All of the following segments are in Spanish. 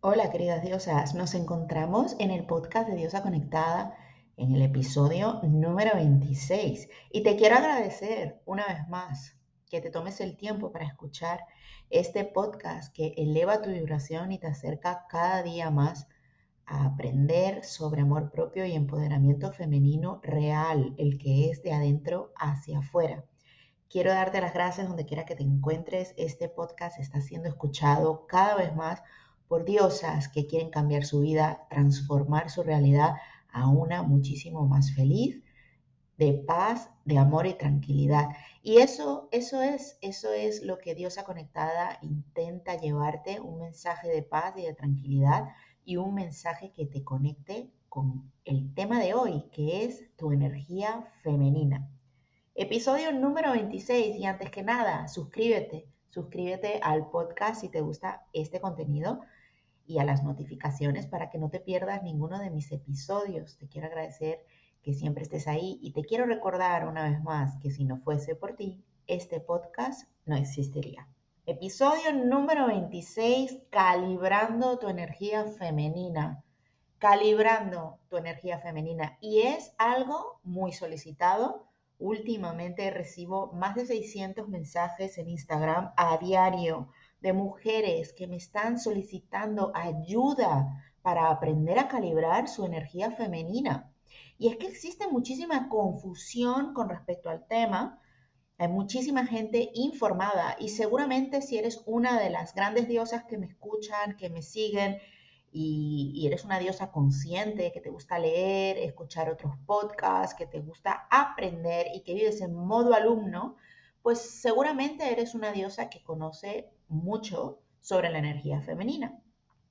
Hola queridas diosas, nos encontramos en el podcast de Diosa Conectada en el episodio número 26 y te quiero agradecer una vez más que te tomes el tiempo para escuchar este podcast que eleva tu vibración y te acerca cada día más a aprender sobre amor propio y empoderamiento femenino real, el que es de adentro hacia afuera. Quiero darte las gracias donde quiera que te encuentres. Este podcast está siendo escuchado cada vez más por diosas que quieren cambiar su vida, transformar su realidad a una muchísimo más feliz, de paz, de amor y tranquilidad. Y eso, eso es, eso es lo que Diosa Conectada intenta llevarte, un mensaje de paz y de tranquilidad y un mensaje que te conecte con el tema de hoy, que es tu energía femenina. Episodio número 26 y antes que nada, suscríbete, suscríbete al podcast si te gusta este contenido y a las notificaciones para que no te pierdas ninguno de mis episodios. Te quiero agradecer que siempre estés ahí y te quiero recordar una vez más que si no fuese por ti, este podcast no existiría. Episodio número 26, calibrando tu energía femenina. Calibrando tu energía femenina. Y es algo muy solicitado Últimamente recibo más de 600 mensajes en Instagram a diario de mujeres que me están solicitando ayuda para aprender a calibrar su energía femenina. Y es que existe muchísima confusión con respecto al tema. Hay muchísima gente informada y seguramente si eres una de las grandes diosas que me escuchan, que me siguen, y, eres una diosa consciente, que te gusta leer, escuchar otros podcasts, que te gusta aprender y que vives en modo alumno, pues seguramente eres una diosa que conoce mucho sobre la energía femenina.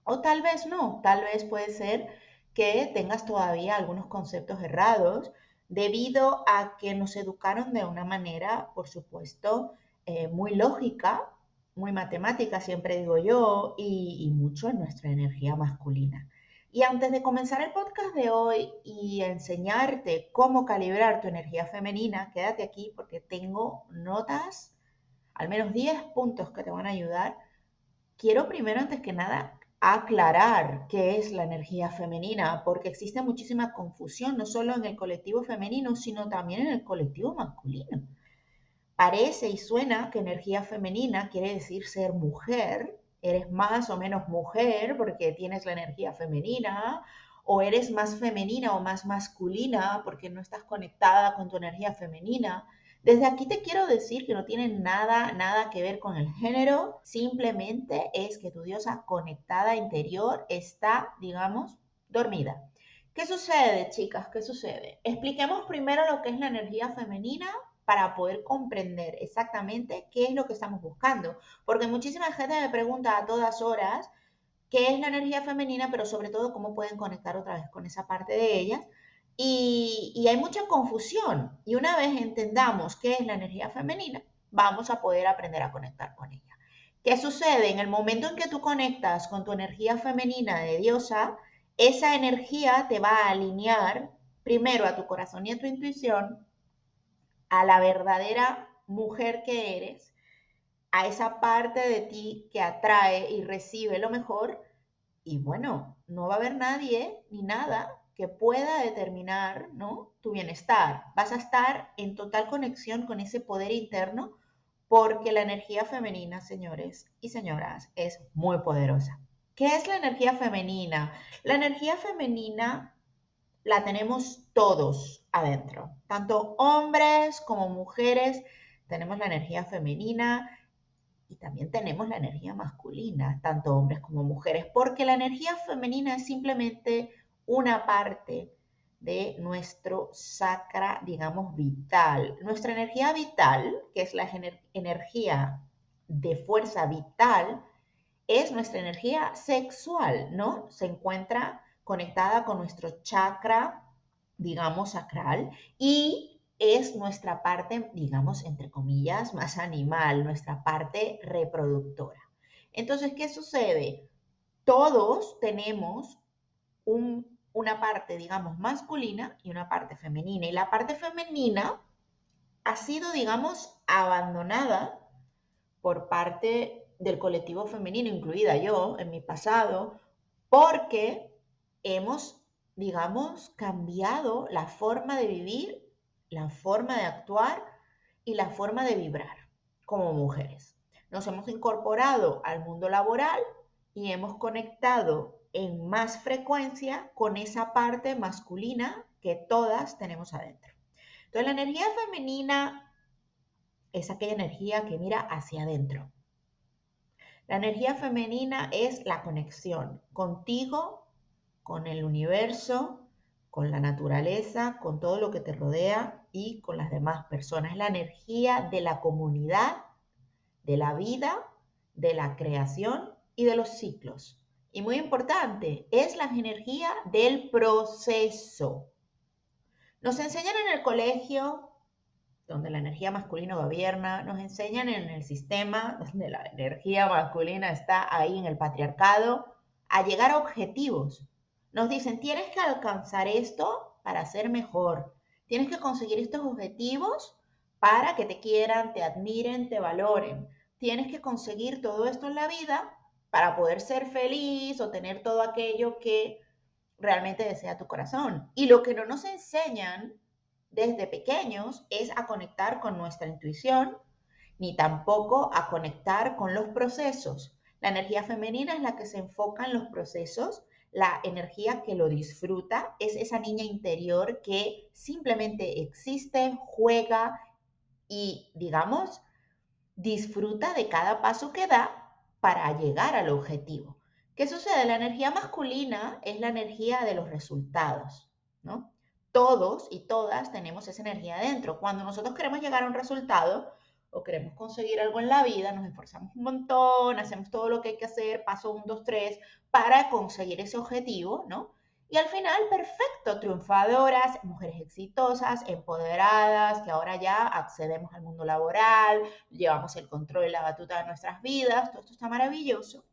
O tal vez no, tal vez puede ser que tengas todavía algunos conceptos errados debido a que nos educaron de una manera, por supuesto, eh, muy lógica muy matemática, siempre digo yo, y, mucho en nuestra energía masculina. Y antes de comenzar el podcast de hoy y enseñarte cómo calibrar tu energía femenina, quédate aquí porque tengo notas, al menos 10 puntos que te van a ayudar. Quiero primero, antes que nada, aclarar qué es la energía femenina, porque existe muchísima confusión, no solo en el colectivo femenino, sino también en el colectivo masculino. Parece y suena que energía femenina quiere decir ser mujer, eres más o menos mujer porque tienes la energía femenina, o eres más femenina o más masculina porque no estás conectada con tu energía femenina. Desde aquí te quiero decir que no tiene nada, nada que ver con el género, simplemente es que tu diosa conectada interior está, digamos, dormida. ¿Qué sucede, chicas? ¿Qué sucede? Expliquemos primero lo que es la energía femenina para poder comprender exactamente qué es lo que estamos buscando. Porque muchísima gente me pregunta a todas horas qué es la energía femenina, pero sobre todo cómo pueden conectar otra vez con esa parte de ellas. Y, hay mucha confusión. Y una vez entendamos qué es la energía femenina, vamos a poder aprender a conectar con ella. ¿Qué sucede? En el momento en que tú conectas con tu energía femenina de diosa, esa energía te va a alinear primero a tu corazón y a tu intuición a la verdadera mujer que eres, a esa parte de ti que atrae y recibe lo mejor. Y bueno, no va a haber nadie ni nada que pueda determinar ¿no? tu bienestar. Vas a estar en total conexión con ese poder interno porque la energía femenina, señores y señoras, es muy poderosa. ¿Qué es la energía femenina? La energía femenina la tenemos todos adentro, tanto hombres como mujeres, tenemos la energía femenina y también tenemos la energía masculina, tanto hombres como mujeres, porque la energía femenina es simplemente una parte de nuestro sacra, digamos, vital. Nuestra energía vital, que es la energía de fuerza vital, es nuestra energía sexual, ¿no? Se encuentra conectada con nuestro chakra, digamos, sacral y es nuestra parte, digamos, entre comillas, más animal, nuestra parte reproductora. Entonces, ¿qué sucede? Todos tenemos una parte, digamos, masculina y una parte femenina. Y la parte femenina ha sido, digamos, abandonada por parte del colectivo femenino, incluida yo en mi pasado, porque hemos, digamos, cambiado la forma de vivir, la forma de actuar y la forma de vibrar como mujeres. Nos hemos incorporado al mundo laboral y hemos conectado en más frecuencia con esa parte masculina que todas tenemos adentro. Entonces la energía femenina es aquella energía que mira hacia adentro. La energía femenina es la conexión contigo, con el universo, con la naturaleza, con todo lo que te rodea y con las demás personas. Es la energía de la comunidad, de la vida, de la creación y de los ciclos. Y muy importante, es la energía del proceso. Nos enseñan en el colegio, donde la energía masculina gobierna, nos enseñan en el sistema, donde la energía masculina está ahí en el patriarcado, a llegar a objetivos. Nos dicen, tienes que alcanzar esto para ser mejor, tienes que conseguir estos objetivos para que te quieran, te admiren, te valoren. Tienes que conseguir todo esto en la vida para poder ser feliz o tener todo aquello que realmente desea tu corazón. Y lo que no nos enseñan desde pequeños es a conectar con nuestra intuición, ni tampoco a conectar con los procesos. La energía femenina es la que se enfoca en los procesos, la energía que lo disfruta es esa niña interior que simplemente existe, juega y, digamos, disfruta de cada paso que da para llegar al objetivo. ¿Qué sucede? La energía masculina es la energía de los resultados, ¿no? Todos y todas tenemos esa energía dentro. Cuando nosotros queremos llegar a un resultado o queremos conseguir algo en la vida, nos esforzamos un montón, hacemos todo lo que hay que hacer, paso un, dos, tres, para conseguir ese objetivo, ¿no? Y al final, perfecto, triunfadoras, mujeres exitosas, empoderadas, que ahora ya accedemos al mundo laboral, llevamos el control y la batuta de nuestras vidas, todo esto está maravilloso.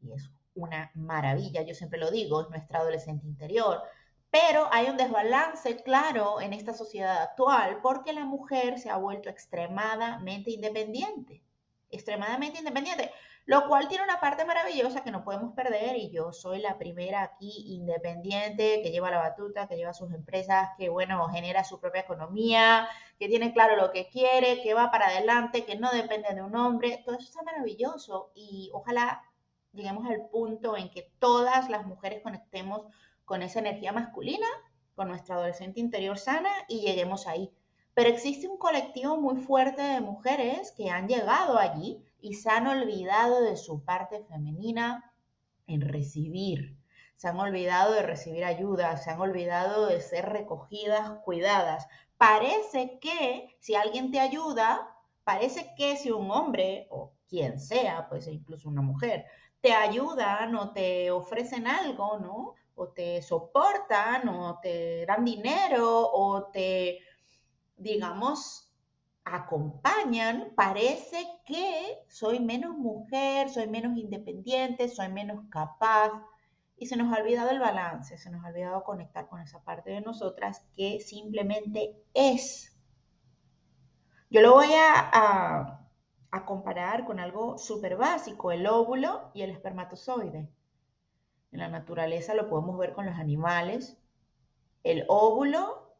Y es una maravilla, yo siempre lo digo, es nuestra adolescente interior. Pero hay un desbalance claro en esta sociedad actual porque la mujer se ha vuelto extremadamente independiente. Extremadamente independiente. Lo cual tiene una parte maravillosa que no podemos perder y yo soy la primera aquí independiente que lleva la batuta, que lleva sus empresas, que bueno, genera su propia economía, que tiene claro lo que quiere, que va para adelante, que no depende de un hombre. Todo eso está maravilloso y ojalá lleguemos al punto en que todas las mujeres conectemos con esa energía masculina, con nuestra adolescente interior sana y lleguemos ahí. Pero existe un colectivo muy fuerte de mujeres que han llegado allí y se han olvidado de su parte femenina en recibir. Se han olvidado de recibir ayuda, se han olvidado de ser recogidas, cuidadas. Parece que si alguien te ayuda, parece que si un hombre o quien sea, pues incluso una mujer, te ayudan o te ofrecen algo, ¿no? O te soportan o te dan dinero o te, digamos, acompañan, parece que soy menos mujer, soy menos independiente, soy menos capaz. Y se nos ha olvidado el balance, se nos ha olvidado conectar con esa parte de nosotras que simplemente es. Yo lo voy a, comparar con algo súper básico, el óvulo y el espermatozoide. En la naturaleza lo podemos ver con los animales. El óvulo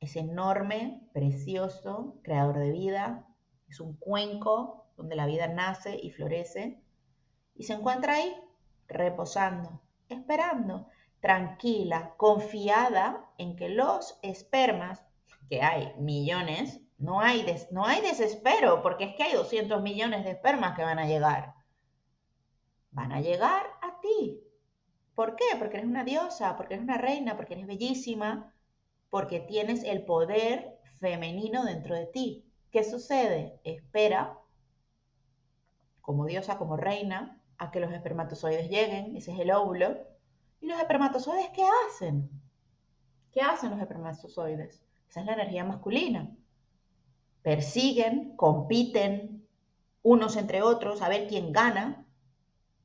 es enorme, precioso, creador de vida, es un cuenco donde la vida nace y florece y se encuentra ahí reposando, esperando, tranquila, confiada en que los espermas, que hay millones, no hay, no hay desespero, porque es que hay 200 millones de espermas que van a llegar. Van a llegar a ti. ¿Por qué? Porque eres una diosa, porque eres una reina, porque eres bellísima, porque tienes el poder femenino dentro de ti. ¿Qué sucede? Espera, como diosa, como reina, a que los espermatozoides lleguen, ese es el óvulo. ¿Y los espermatozoides qué hacen? ¿Qué hacen los espermatozoides? Esa es la energía masculina. Persiguen, compiten unos entre otros a ver quién gana.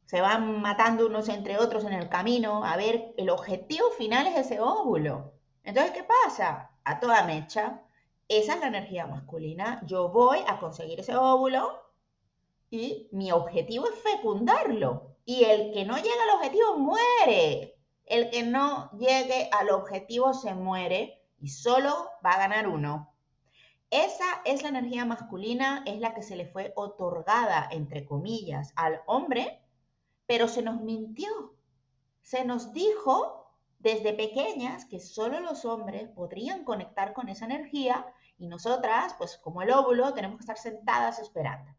Se van matando unos entre otros en el camino a ver, el objetivo final es ese óvulo. Entonces, ¿qué pasa? A toda mecha, esa es la energía masculina. Yo voy a conseguir ese óvulo y mi objetivo es fecundarlo. Y el que no llega al objetivo muere. El que no llegue al objetivo se muere y solo va a ganar uno. Esa es la energía masculina, es la que se le fue otorgada, entre comillas, al hombre, pero se nos mintió. Se nos dijo desde pequeñas que solo los hombres podrían conectar con esa energía y nosotras, pues como el óvulo, tenemos que estar sentadas esperando.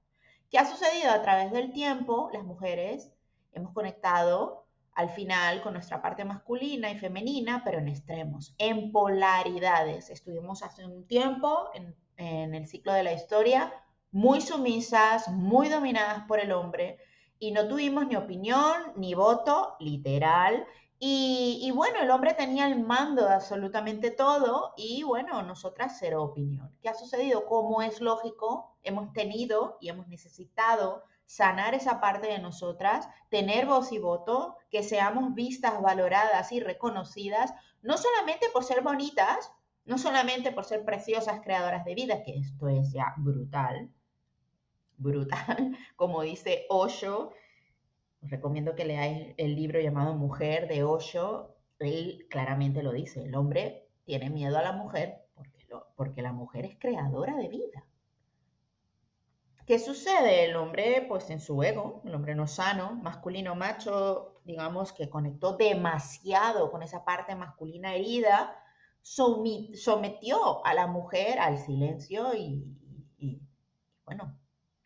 ¿Qué ha sucedido a través del tiempo? Las mujeres hemos conectado al final con nuestra parte masculina y femenina, pero en extremos, en polaridades. Estuvimos hace un tiempo en, en el ciclo de la historia muy sumisas, muy dominadas por el hombre y no tuvimos ni opinión ni voto, literal, y, bueno, el hombre tenía el mando de absolutamente todo y bueno, nosotras cero opinión. ¿Qué ha sucedido? Como es lógico, hemos tenido y hemos necesitado sanar esa parte de nosotras, tener voz y voto, que seamos vistas, valoradas y reconocidas, no solamente por ser bonitas, no solamente por ser preciosas creadoras de vida, que esto es ya brutal, brutal, como dice Osho, os recomiendo que leáis el libro llamado Mujer de Osho. Él claramente lo dice, el hombre tiene miedo a la mujer porque, la mujer es creadora de vida. ¿Qué sucede? El hombre, pues en su ego, el hombre no sano, masculino, macho, digamos que conectó demasiado con esa parte masculina herida, sometió a la mujer al silencio y bueno,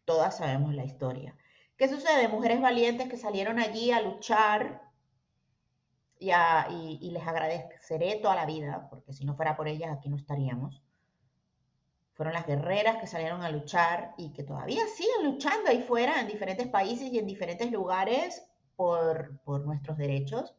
todas sabemos la historia. ¿Qué sucede? Mujeres valientes que salieron allí a luchar y, les agradeceré toda la vida, porque si no fuera por ellas aquí no estaríamos. Fueron las guerreras que salieron a luchar y que todavía siguen luchando ahí fuera en diferentes países y en diferentes lugares por, por nuestros derechos.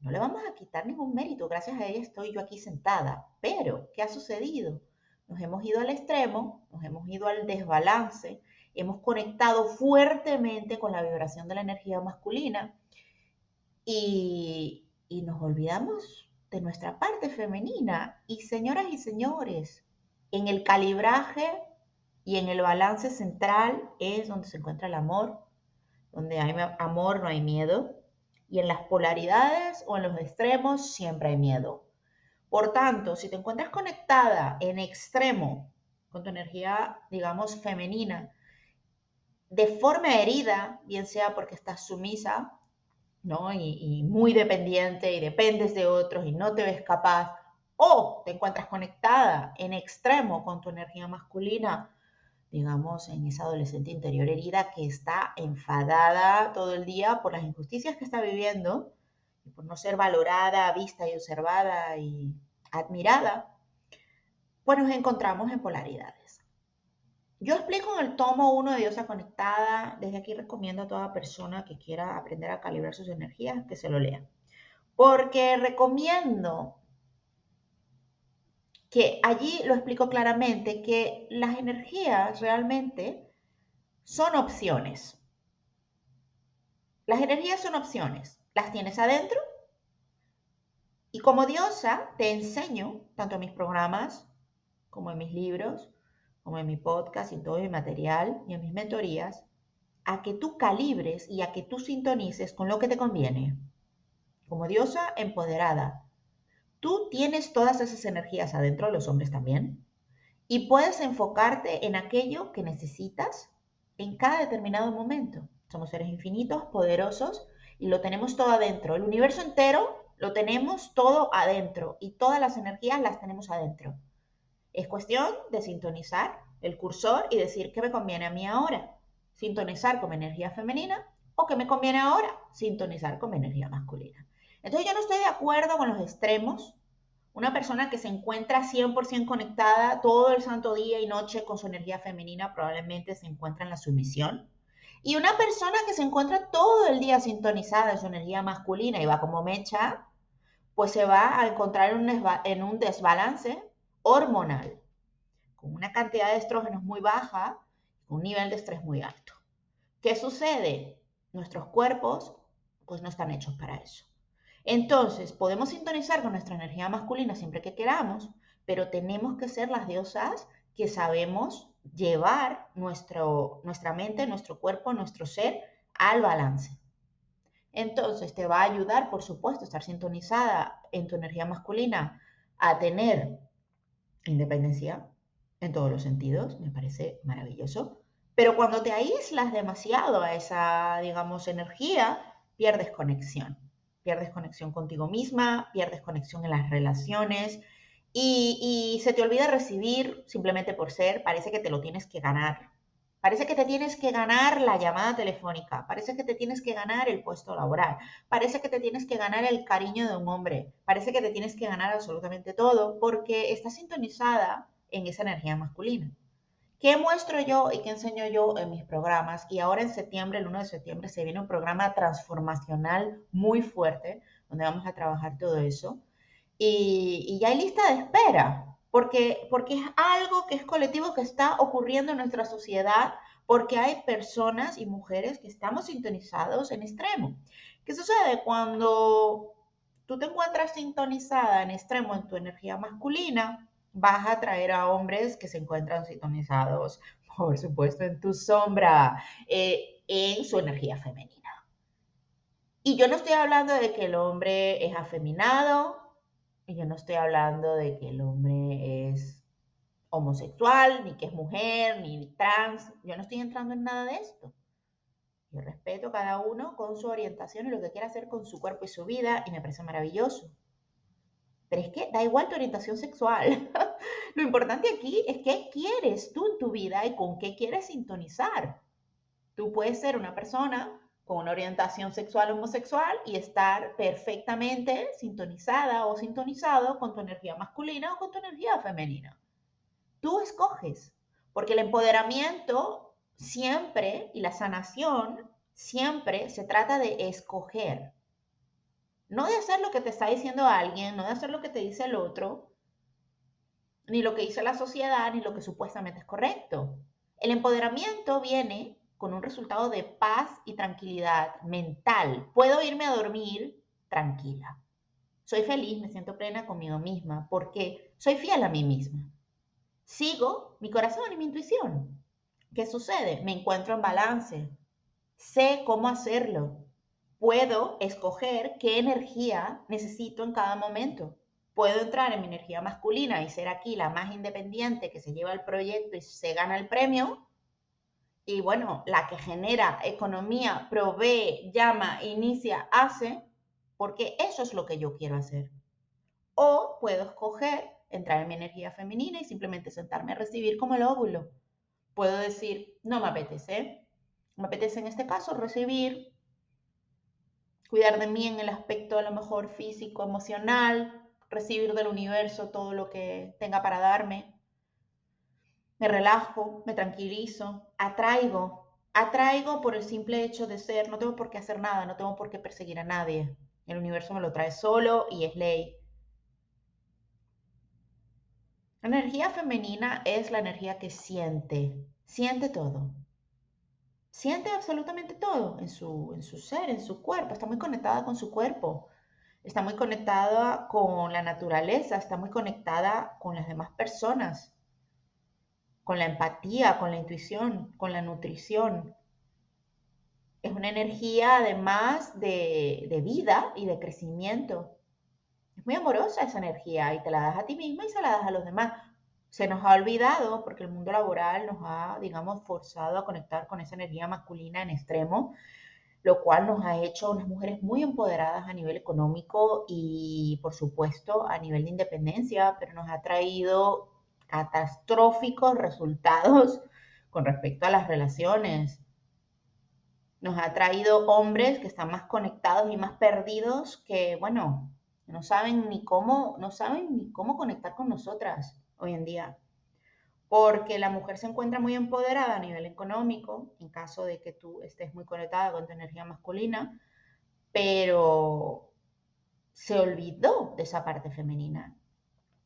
No le vamos a quitar ningún mérito, gracias a ella estoy yo aquí sentada. Pero, ¿qué ha sucedido? Nos hemos ido al extremo, nos hemos ido al desbalance, hemos conectado fuertemente con la vibración de la energía masculina y, nos olvidamos de nuestra parte femenina. Y señoras y señores, en el calibraje y en el balance central es donde se encuentra el amor, donde hay amor no hay miedo, y en las polaridades o en los extremos siempre hay miedo. Por tanto, si te encuentras conectada en extremo con tu energía, digamos, femenina, de forma herida, bien sea porque estás sumisa, ¿no? Y, muy dependiente y dependes de otros y no te ves capaz, o te encuentras conectada en extremo con tu energía masculina, digamos, en esa adolescente interior herida que está enfadada todo el día por las injusticias que está viviendo y por no ser valorada, vista y observada y admirada, pues nos encontramos en polaridades. Yo explico en el tomo 1 de Diosa Conectada, desde aquí recomiendo a toda persona que quiera aprender a calibrar sus energías que se lo lea. Porque recomiendo que allí lo explico claramente, que las energías realmente son opciones. Las energías son opciones. Las tienes adentro y como diosa te enseño, tanto en mis programas como en mis libros, como en mi podcast y todo mi material y en mis mentorías, a que tú calibres y a que tú sintonices con lo que te conviene. Como diosa empoderada, tú tienes todas esas energías adentro, los hombres también, y puedes enfocarte en aquello que necesitas en cada determinado momento. Somos seres infinitos, poderosos, y lo tenemos todo adentro. El universo entero lo tenemos todo adentro y todas las energías las tenemos adentro. Es cuestión de sintonizar el cursor y decir qué me conviene a mí ahora. Sintonizar con energía femenina o qué me conviene ahora sintonizar con energía masculina. Entonces yo no estoy de acuerdo con los extremos. Una persona que se encuentra 100% conectada todo el santo día y noche con su energía femenina probablemente se encuentra en la sumisión. Y una persona que se encuentra todo el día sintonizada en su energía masculina y va como mecha, pues se va a encontrar en un desbalance hormonal, con una cantidad de estrógenos muy baja, un nivel de estrés muy alto. ¿Qué sucede? Nuestros cuerpos pues no están hechos para eso. Entonces, podemos sintonizar con nuestra energía masculina siempre que queramos, pero tenemos que ser las diosas que sabemos llevar nuestro, nuestra mente, nuestro cuerpo, nuestro ser al balance. Entonces te va a ayudar, por supuesto, estar sintonizada en tu energía masculina a tener independencia en todos los sentidos, me parece maravilloso. Pero cuando te aíslas demasiado a esa, digamos, energía, pierdes conexión. Pierdes conexión contigo misma, pierdes conexión en las relaciones y, se te olvida recibir simplemente por ser, parece que te lo tienes que ganar. Parece que te tienes que ganar la llamada telefónica, parece que te tienes que ganar el puesto laboral, parece que te tienes que ganar el cariño de un hombre, parece que te tienes que ganar absolutamente todo porque estás sintonizada en esa energía masculina. ¿Qué muestro yo y qué enseño yo en mis programas? Y ahora en septiembre, el 1 de septiembre, se viene un programa transformacional muy fuerte, donde vamos a trabajar todo eso. Y, ya hay lista de espera, porque, porque es algo que es colectivo que está ocurriendo en nuestra sociedad, porque hay personas y mujeres que estamos sintonizados en extremo. ¿Qué sucede cuando tú te encuentras sintonizada en extremo en tu energía masculina? vas a atraer a hombres que se encuentran sintonizados, por supuesto, en tu sombra, eh, en su energía femenina. Y yo no estoy hablando de que el hombre es afeminado, y yo no estoy hablando de que el hombre es homosexual, ni que es mujer, ni trans. Yo no estoy entrando en nada de esto. Yo respeto a cada uno con su orientación y lo que quiera hacer con su cuerpo y su vida, y me parece maravilloso. Pero es que da igual tu orientación sexual. Lo importante aquí es qué quieres tú en tu vida y con qué quieres sintonizar. Tú puedes ser una persona con una orientación sexual homosexual y estar perfectamente sintonizada o sintonizado con tu energía masculina o con tu energía femenina. Tú escoges, porque el empoderamiento siempre y la sanación siempre se trata de escoger. No de hacer lo que te está diciendo alguien, no de hacer lo que te dice el otro, ni lo que dice la sociedad, ni lo que supuestamente es correcto. El empoderamiento viene con un resultado de paz y tranquilidad mental. Puedo irme a dormir tranquila. Soy feliz, me siento plena conmigo misma, porque soy fiel a mí misma. Sigo mi corazón y mi intuición. ¿Qué sucede? Me encuentro en balance. Sé cómo hacerlo puedo escoger qué energía necesito en cada momento. Puedo entrar en mi energía masculina y ser aquí la más independiente que se lleva el proyecto y se gana el premio. Y bueno, la que genera economía, provee, llama, inicia, hace, porque eso es lo que yo quiero hacer. O puedo escoger entrar en mi energía femenina y simplemente sentarme a recibir como el óvulo. Puedo decir, no me apetece. Me apetece en este caso recibir cuidar de mí en el aspecto a lo mejor físico, emocional, recibir del universo todo lo que tenga para darme. Me relajo, me tranquilizo, atraigo, atraigo por el simple hecho de ser, no tengo por qué hacer nada, no tengo por qué perseguir a nadie. El universo me lo trae solo y es ley. La energía femenina es la energía que siente, siente todo. Siente absolutamente todo en su, en su ser, en su cuerpo, está muy conectada con su cuerpo, está muy conectada con la naturaleza, está muy conectada con las demás personas, con la empatía, con la intuición, con la nutrición. Es una energía además de, de vida y de crecimiento. Es muy amorosa esa energía y te la das a ti misma y se la das a los demás se nos ha olvidado, porque el mundo laboral nos ha, digamos, forzado a conectar con esa energía masculina en extremo, lo cual nos ha hecho unas mujeres muy empoderadas a nivel económico y, por supuesto, a nivel de independencia, pero nos ha traído catastróficos resultados con respecto a las relaciones. Nos ha traído hombres que están más conectados y más perdidos que, bueno, no saben ni cómo, no saben ni cómo conectar con nosotras hoy en día, porque la mujer se encuentra muy empoderada a nivel económico, en caso de que tú estés muy conectada con tu energía masculina, pero se olvidó de esa parte femenina.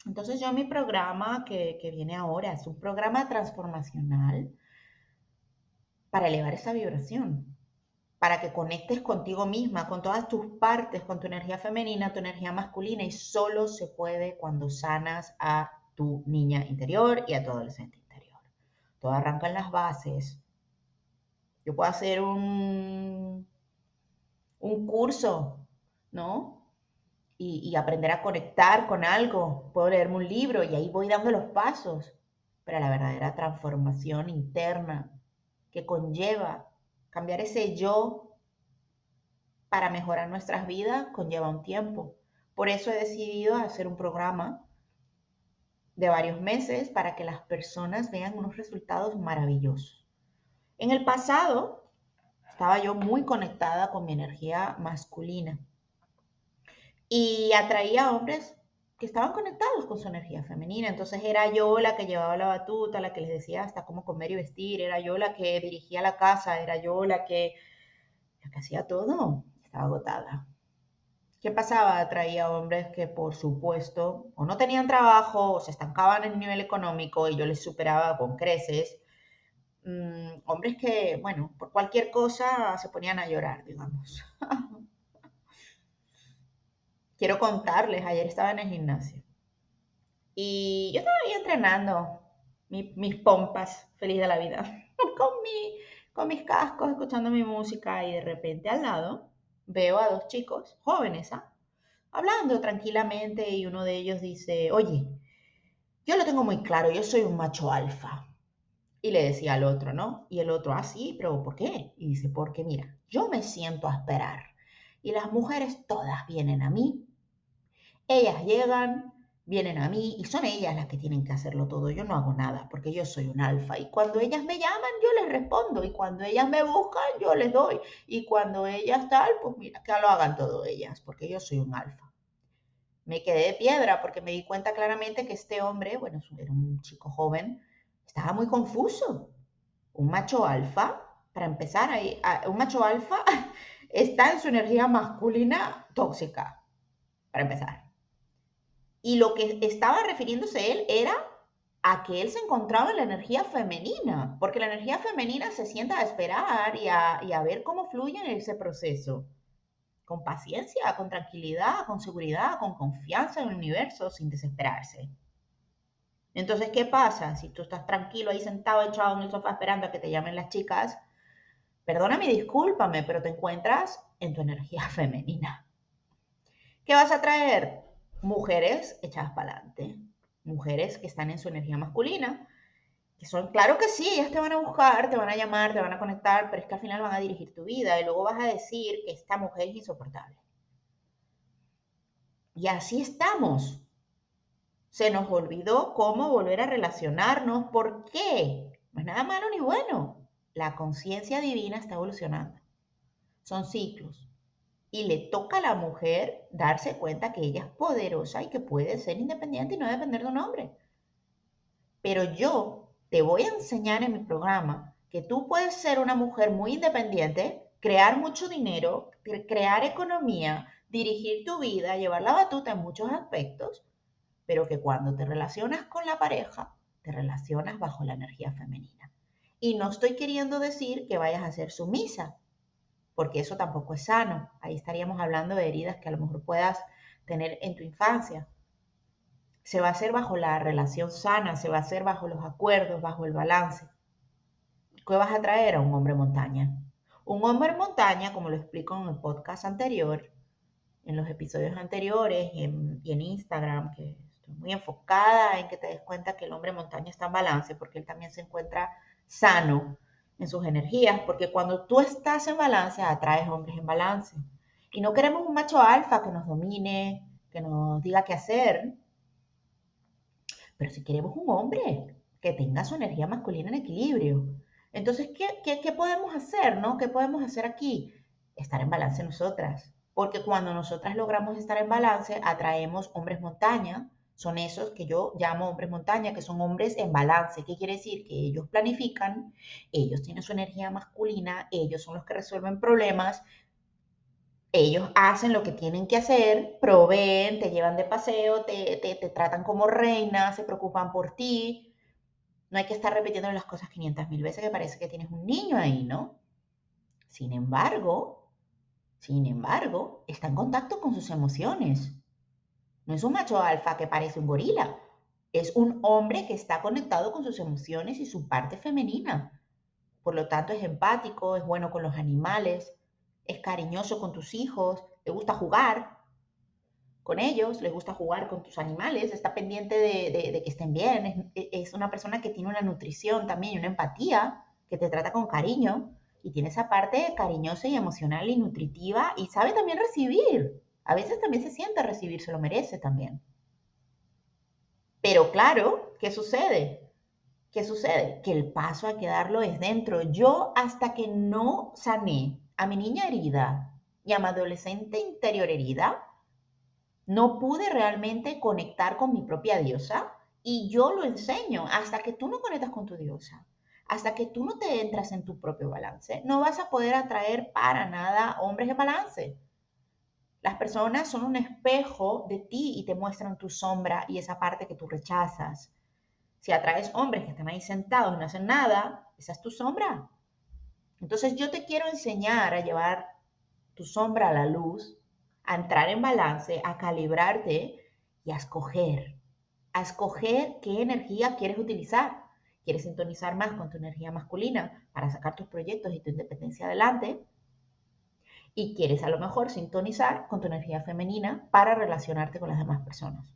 Entonces yo mi programa que, viene ahora es un programa transformacional para elevar esa vibración, para que conectes contigo misma, con todas tus partes, con tu energía femenina, tu energía masculina, y solo se puede cuando sanas a tu niña interior y a tu adolescente interior. Todo arranca en las bases. Yo puedo hacer un, un curso, ¿no? Y, aprender a conectar con algo. Puedo leerme un libro y ahí voy dando los pasos. Pero la verdadera transformación interna que conlleva cambiar ese yo para mejorar nuestras vidas conlleva un tiempo. Por eso he decidido hacer un programa de varios meses para que las personas vean unos resultados maravillosos. En el pasado estaba yo muy conectada con mi energía masculina y atraía a hombres que estaban conectados con su energía femenina. Entonces era yo la que llevaba la batuta, la que les decía hasta cómo comer y vestir, era yo la que dirigía la casa, era yo la que, hacía todo. Estaba agotada. ¿Qué pasaba? Atraía hombres que, por supuesto, o no tenían trabajo, o se estancaban en el nivel económico y yo les superaba con creces. Mm, hombres que, bueno, por cualquier cosa se ponían a llorar, digamos. Quiero contarles, ayer estaba en el gimnasio y yo estaba ahí entrenando mis pompas, feliz de la vida, con, mi, con mis cascos, escuchando mi música y de repente al lado veo a dos chicos jóvenes, ¿ah? hablando tranquilamente y uno de ellos dice, oye, yo lo tengo muy claro, yo soy un macho alfa. Y le decía al otro, ¿no? Y el otro, ah, sí, pero ¿por qué? Y dice, porque mira, yo me siento a esperar y las mujeres todas vienen a mí. Ellas llegan, vienen a mí y son ellas las que tienen que hacerlo todo. Yo no hago nada porque yo soy un alfa y cuando ellas me llaman yo les respondo y cuando ellas me buscan yo les doy y cuando ellas tal, pues mira, que lo hagan todo ellas porque yo soy un alfa. Me quedé de piedra porque me di cuenta claramente que este hombre, bueno, era un chico joven, estaba muy confuso. Un macho alfa, para empezar, un macho alfa está en su energía masculina tóxica, para empezar. Y lo que estaba refiriéndose él era a que él se encontraba en la energía femenina, porque la energía femenina se sienta a esperar y a, ver cómo fluye en ese proceso, con paciencia, con tranquilidad, con seguridad, con confianza en el universo, sin desesperarse. Entonces, ¿qué pasa? Si tú estás tranquilo ahí sentado, echado en el sofá esperando a que te llamen las chicas, perdóname, discúlpame, pero te encuentras en tu energía femenina. ¿Qué vas a traer? Mujeres echadas para adelante, mujeres que están en su energía masculina, que son, claro que sí, ellas te van a buscar, te van a llamar, te van a conectar, pero es que al final van a dirigir tu vida y luego vas a decir que esta mujer es insoportable. Y así estamos. Se nos olvidó cómo volver a relacionarnos. ¿Por qué? No es nada malo ni bueno. La conciencia divina está evolucionando. Son ciclos y le toca a la mujer darse cuenta que ella es poderosa y que puede ser independiente y no depender de un hombre. Pero yo te voy a enseñar en mi programa que tú puedes ser una mujer muy independiente, crear mucho dinero, crear economía, dirigir tu vida, llevar la batuta en muchos aspectos, pero que cuando te relacionas con la pareja, te relacionas bajo la energía femenina. Y no estoy queriendo decir que vayas a ser sumisa, porque eso tampoco es sano. Ahí estaríamos hablando de heridas que a lo mejor puedas tener en tu infancia. Se va a hacer bajo la relación sana, se va a hacer bajo los acuerdos, bajo el balance. ¿Qué vas a traer a un hombre montaña? Un hombre montaña, como lo explico en el podcast anterior, en los episodios anteriores y en, y en Instagram, que estoy muy enfocada en que te des cuenta que el hombre montaña está en balance, porque él también se encuentra sano, en sus energías, porque cuando tú estás en balance, atraes hombres en balance. Y no queremos un macho alfa que nos domine, que nos diga qué hacer, pero si queremos un hombre que tenga su energía masculina en equilibrio. Entonces, ¿qué, qué, podemos hacer? ¿no? ¿Qué podemos hacer aquí? Estar en balance nosotras. Porque cuando nosotras logramos estar en balance, atraemos hombres montaña, son esos que yo llamo hombres montaña, que son hombres en balance. ¿Qué quiere decir? Que ellos planifican, ellos tienen su energía masculina, ellos son los que resuelven problemas, ellos hacen lo que tienen que hacer, proveen, te llevan de paseo, te, te, tratan como reina, se preocupan por ti. No hay que estar repitiendo las cosas 500 mil veces que parece que tienes un niño ahí, ¿no? Sin embargo, sin embargo, está en contacto con sus emociones no es un macho alfa que parece un gorila. Es un hombre que está conectado con sus emociones y su parte femenina. Por lo tanto, es empático, es bueno con los animales, es cariñoso con tus hijos, le gusta jugar con ellos, le gusta jugar con tus animales, está pendiente de, que estén bien, es, una persona que tiene una nutrición también y una empatía, que te trata con cariño y tiene esa parte cariñosa y emocional y nutritiva y sabe también recibir. A veces también se siente recibir, se lo merece también. Pero claro, ¿qué sucede? ¿Qué sucede? Que el paso a quedarlo es dentro. Yo hasta que no sané a mi niña herida y a mi adolescente interior herida, no pude realmente conectar con mi propia diosa y yo lo enseño. Hasta que tú no conectas con tu diosa, hasta que tú no te entras en tu propio balance, no vas a poder atraer para nada hombres de balance. Las personas son un espejo de ti y te muestran tu sombra y esa parte que tú rechazas. Si atraes hombres que están ahí sentados y no hacen nada, esa es tu sombra. Entonces yo te quiero enseñar a llevar tu sombra a la luz, a entrar en balance, a calibrarte y a escoger. A escoger qué energía quieres utilizar. ¿Quieres sintonizar más con tu energía masculina para sacar tus proyectos y tu independencia adelante? Y quieres a lo mejor sintonizar con tu energía femenina para relacionarte con las demás personas.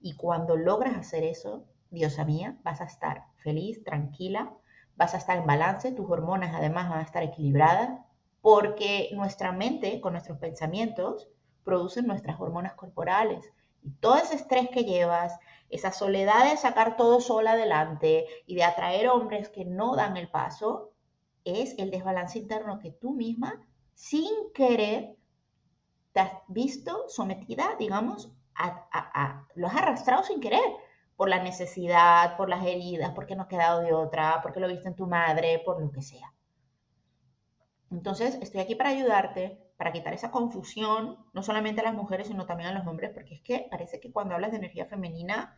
Y cuando logras hacer eso, diosa mía, vas a estar feliz, tranquila, vas a estar en balance, tus hormonas además van a estar equilibradas, porque nuestra mente con nuestros pensamientos producen nuestras hormonas corporales. Y todo ese estrés que llevas, esa soledad de sacar todo sola adelante y de atraer hombres que no dan el paso, es el desbalance interno que tú misma, sin querer, te has visto sometida, digamos, a, a, has arrastrado sin querer por la necesidad, por las heridas, porque no ha quedado de otra, porque lo viste en tu madre, por lo que sea. Entonces, estoy aquí para ayudarte, para quitar esa confusión, no solamente a las mujeres, sino también a los hombres, porque es que parece que cuando hablas de energía femenina,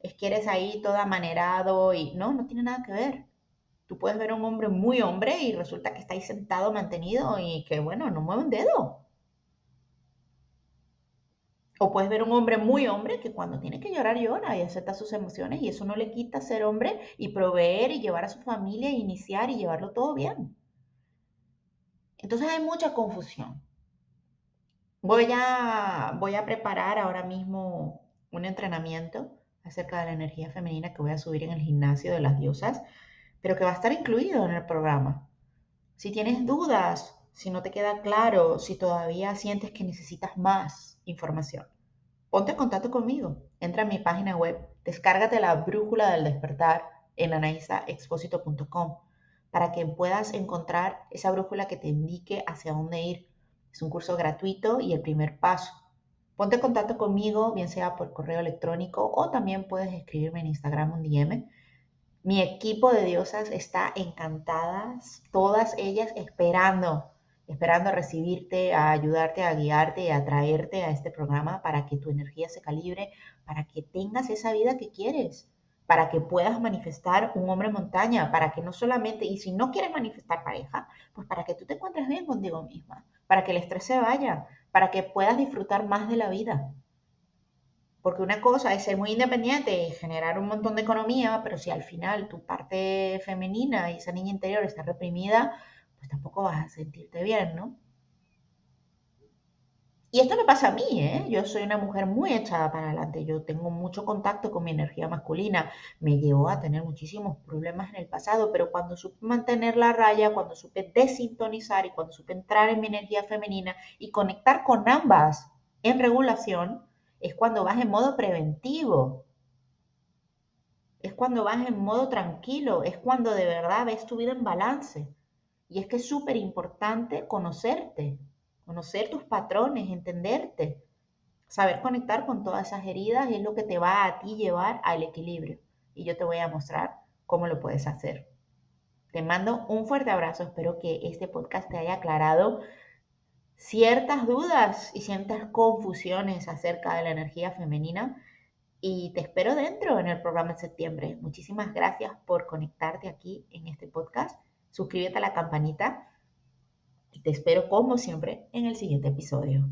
es que eres ahí todo amanerado y no, no tiene nada que ver. Tú puedes ver un hombre muy hombre y resulta que está ahí sentado, mantenido y que, bueno, no mueve un dedo. O puedes ver un hombre muy hombre que cuando tiene que llorar llora y acepta sus emociones y eso no le quita ser hombre y proveer y llevar a su familia e iniciar y llevarlo todo bien. Entonces hay mucha confusión. Voy a, voy a preparar ahora mismo un entrenamiento acerca de la energía femenina que voy a subir en el gimnasio de las diosas, pero que va a estar incluido en el programa. Si tienes dudas, si no te queda claro, si todavía sientes que necesitas más, información. Ponte en contacto conmigo. Entra a mi página web, descárgate la brújula del despertar en anaisaexposito.com para que puedas encontrar esa brújula que te indique hacia dónde ir. Es un curso gratuito y el primer paso. Ponte en contacto conmigo, bien sea por correo electrónico o también puedes escribirme en Instagram un DM. Mi equipo de diosas está encantadas, todas ellas esperando esperando a recibirte, a ayudarte, a guiarte, a traerte a este programa para que tu energía se calibre, para que tengas esa vida que quieres, para que puedas manifestar un hombre montaña, para que no solamente, y si no quieres manifestar pareja, pues para que tú te encuentres bien contigo misma, para que el estrés se vaya, para que puedas disfrutar más de la vida. Porque una cosa es ser muy independiente y generar un montón de economía, pero si al final tu parte femenina y esa niña interior está reprimida, pues tampoco vas a sentirte bien, ¿no? Y esto me pasa a mí, ¿eh? Yo soy una mujer muy echada para adelante, yo tengo mucho contacto con mi energía masculina, me llevó a tener muchísimos problemas en el pasado, pero cuando supe mantener la raya, cuando supe desintonizar y cuando supe entrar en mi energía femenina y conectar con ambas en regulación, es cuando vas en modo preventivo, es cuando vas en modo tranquilo, es cuando de verdad ves tu vida en balance. Y es que es súper importante conocerte, conocer tus patrones, entenderte. Saber conectar con todas esas heridas es lo que te va a ti llevar al equilibrio. Y yo te voy a mostrar cómo lo puedes hacer. Te mando un fuerte abrazo. Espero que este podcast te haya aclarado ciertas dudas y ciertas confusiones acerca de la energía femenina. Y te espero dentro en el programa de septiembre. Muchísimas gracias por conectarte aquí en este podcast suscríbete a la campanita y te espero como siempre en el siguiente episodio.